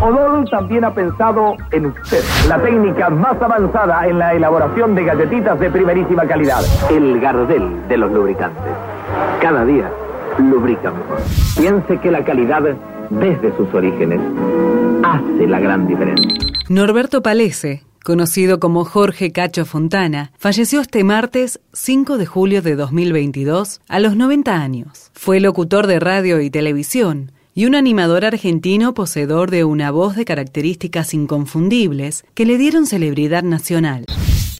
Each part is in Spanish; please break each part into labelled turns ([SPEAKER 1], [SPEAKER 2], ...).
[SPEAKER 1] Odol también ha pensado en usted. La técnica más avanzada en la elaboración de galletitas de primerísima calidad.
[SPEAKER 2] El Gardel de los lubricantes. Cada día lubrica mejor. Piense que la calidad, desde sus orígenes, hace la gran diferencia.
[SPEAKER 3] Norberto Palese, conocido como Jorge Cacho Fontana, falleció este martes 5 de julio de 2022 a los 90 años. Fue locutor de radio y televisión y un animador argentino poseedor de una voz de características inconfundibles que le dieron celebridad nacional.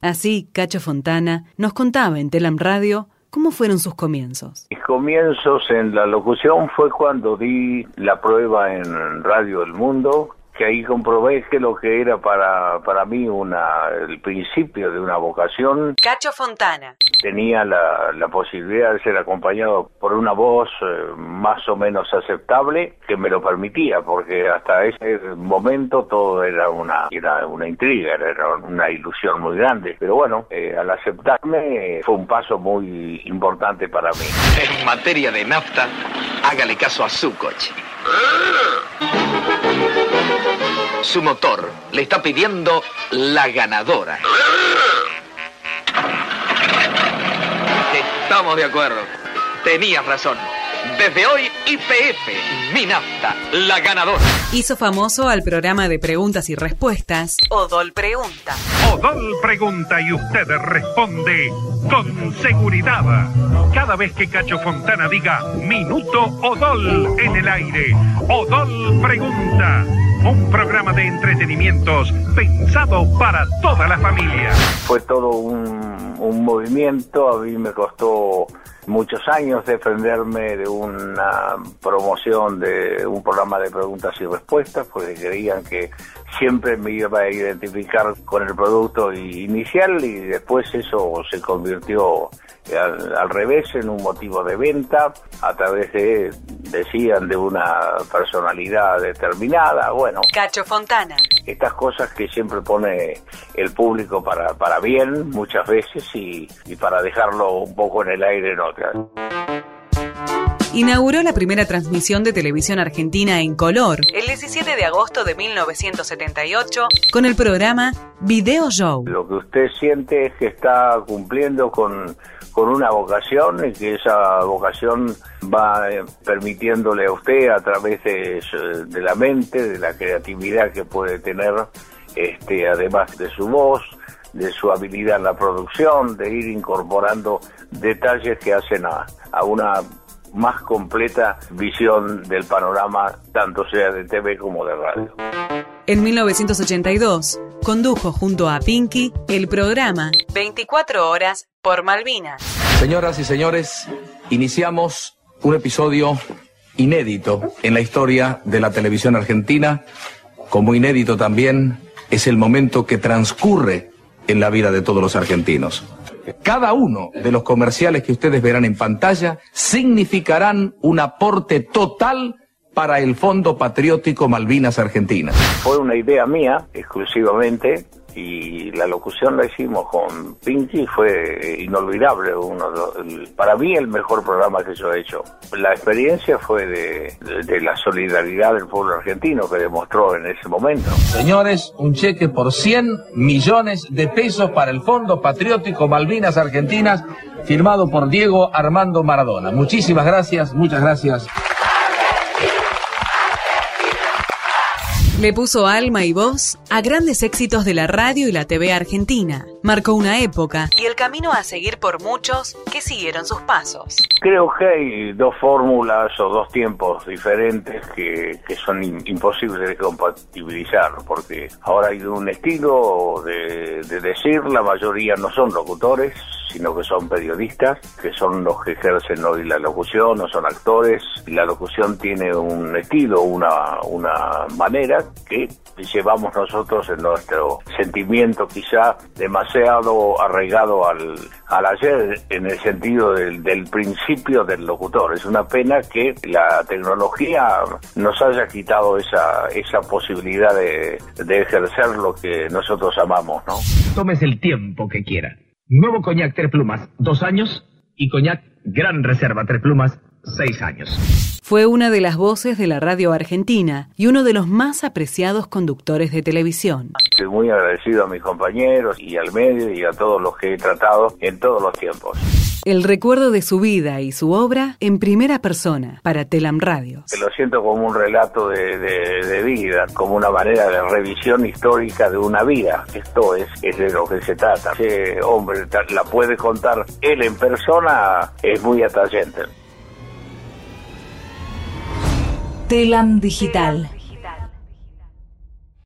[SPEAKER 3] Así, Cacho Fontana nos contaba en Telam Radio ¿Cómo fueron sus comienzos?
[SPEAKER 4] Mis comienzos en la locución fue cuando di la prueba en Radio del Mundo, que ahí comprobé que lo que era para, para mí una, el principio de una vocación.
[SPEAKER 3] Cacho Fontana.
[SPEAKER 4] Tenía la, la posibilidad de ser acompañado por una voz eh, más o menos aceptable que me lo permitía, porque hasta ese momento todo era una, era una intriga, era una ilusión muy grande. Pero bueno, eh, al aceptarme fue un paso muy importante para mí.
[SPEAKER 5] En materia de nafta, hágale caso a su coche. Su motor le está pidiendo la ganadora. Estamos de acuerdo. Tenías razón. Desde hoy, IPF, mi nafta, la ganadora.
[SPEAKER 3] Hizo famoso al programa de preguntas y respuestas, Odol Pregunta.
[SPEAKER 6] Odol pregunta y usted responde con seguridad. Cada vez que Cacho Fontana diga minuto Odol en el aire, Odol pregunta. Un programa de entretenimientos pensado para toda la familia.
[SPEAKER 4] Fue todo un, un movimiento, a mí me costó muchos años defenderme de una promoción de un programa de preguntas y respuestas, porque creían que siempre me iba a identificar con el producto inicial y después eso se convirtió al, al, revés en un motivo de venta a través de, decían, de una personalidad determinada, bueno.
[SPEAKER 3] Cacho Fontana.
[SPEAKER 4] Estas cosas que siempre pone el público para, para bien muchas veces y, y para dejarlo un poco en el aire en
[SPEAKER 3] inauguró la primera transmisión de televisión argentina en color el 17 de agosto de 1978 con el programa Video Show.
[SPEAKER 4] Lo que usted siente es que está cumpliendo con, con una vocación y que esa vocación va eh, permitiéndole a usted a través de, de la mente, de la creatividad que puede tener, este, además de su voz, de su habilidad en la producción, de ir incorporando detalles que hacen a, a una más completa visión del panorama, tanto sea de TV como de radio.
[SPEAKER 3] En 1982, condujo junto a Pinky el programa 24 horas por Malvinas.
[SPEAKER 7] Señoras y señores, iniciamos un episodio inédito en la historia de la televisión argentina, como inédito también es el momento que transcurre en la vida de todos los argentinos. Cada uno de los comerciales que ustedes verán en pantalla significarán un aporte total para el Fondo Patriótico Malvinas Argentinas.
[SPEAKER 4] Fue una idea mía exclusivamente y la locución la hicimos con Pinky fue inolvidable, uno para mí el mejor programa que yo he hecho. La experiencia fue de, de, la solidaridad del pueblo argentino que demostró en ese momento.
[SPEAKER 7] Señores, un cheque por 100 millones de pesos para el Fondo Patriótico Malvinas Argentinas, firmado por Diego Armando Maradona. Muchísimas gracias, muchas gracias.
[SPEAKER 3] Le puso alma y voz a grandes éxitos de la radio y la TV argentina. Marcó una época y el camino a seguir por muchos que siguieron sus pasos.
[SPEAKER 4] Creo que hay dos fórmulas o dos tiempos diferentes que, que son in, imposibles de compatibilizar, porque ahora hay un estilo de, de decir, la mayoría no son locutores, sino que son periodistas, que son los que ejercen hoy la locución, no son actores. La locución tiene un estilo, una, una manera que llevamos nosotros en nuestro sentimiento quizá demasiado arraigado al, al ayer en el sentido del, del principio del locutor. Es una pena que la tecnología nos haya quitado esa, esa posibilidad de, de ejercer lo que nosotros amamos, ¿no?
[SPEAKER 8] Tómese el tiempo que quiera. Nuevo coñac Tres Plumas, dos años, y coñac Gran Reserva Tres Plumas, seis años.
[SPEAKER 3] Fue una de las voces de la radio argentina y uno de los más apreciados conductores de televisión.
[SPEAKER 4] Estoy muy agradecido a mis compañeros y al medio y a todos los que he tratado en todos los tiempos.
[SPEAKER 3] El recuerdo de su vida y su obra en primera persona para Telam Radio.
[SPEAKER 4] Lo siento como un relato de, de- de vida, como una manera de revisión histórica de una vida. Esto es, es de lo que se trata. Ese hombre la puede contar él en persona, es muy atrayente.
[SPEAKER 9] Telam Digital